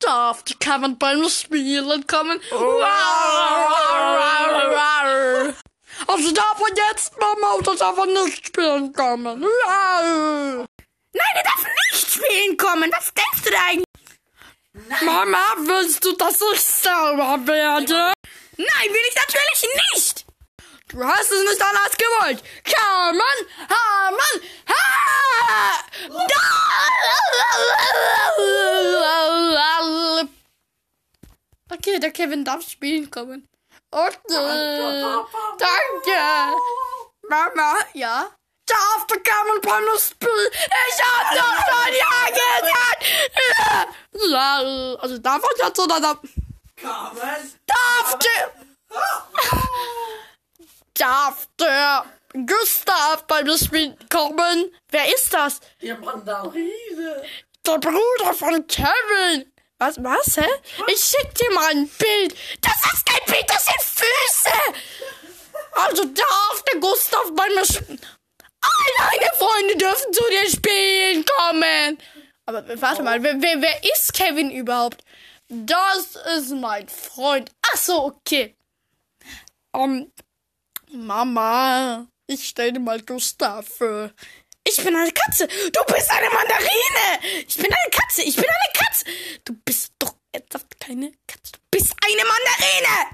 Darf die Kevin beim Spielen kommen? Also darf er jetzt Mama oder darf er nicht spielen kommen? Nein, er darf nicht spielen kommen. Was denkst du da eigentlich? Mama, willst du, dass ich sauer werde? Nein, will ich natürlich nicht. Du hast es nicht anders gewollt. Carmen, Hamann, Okay, der Kevin darf spielen kommen. Okay. Danke. Mama, ja? Darf der Kevin beim Spiel? Ich hab doch schon ja gesagt. Ja, also darf er jetzt oder darf... Carmen? Darf der... Darf der Gustav beim Spiel kommen? Wer ist das? Die Mandarine. Der Bruder von Kevin. Was, was, hä? Ich schick dir mal ein Bild. Das ist kein Bild, das sind Füße. Also darf der Gustav bei mir spielen. All deine Freunde dürfen zu dir spielen kommen. Aber warte mal, wer, wer, wer ist Kevin überhaupt? Das ist mein Freund. Ach so, okay. Um, Mama, ich stell dir mal Gustav. Ich bin eine Katze. Du bist eine Mandarine. Ich bin eine Katze. Ich bin eine keine Katze. Du bist eine Mandarine.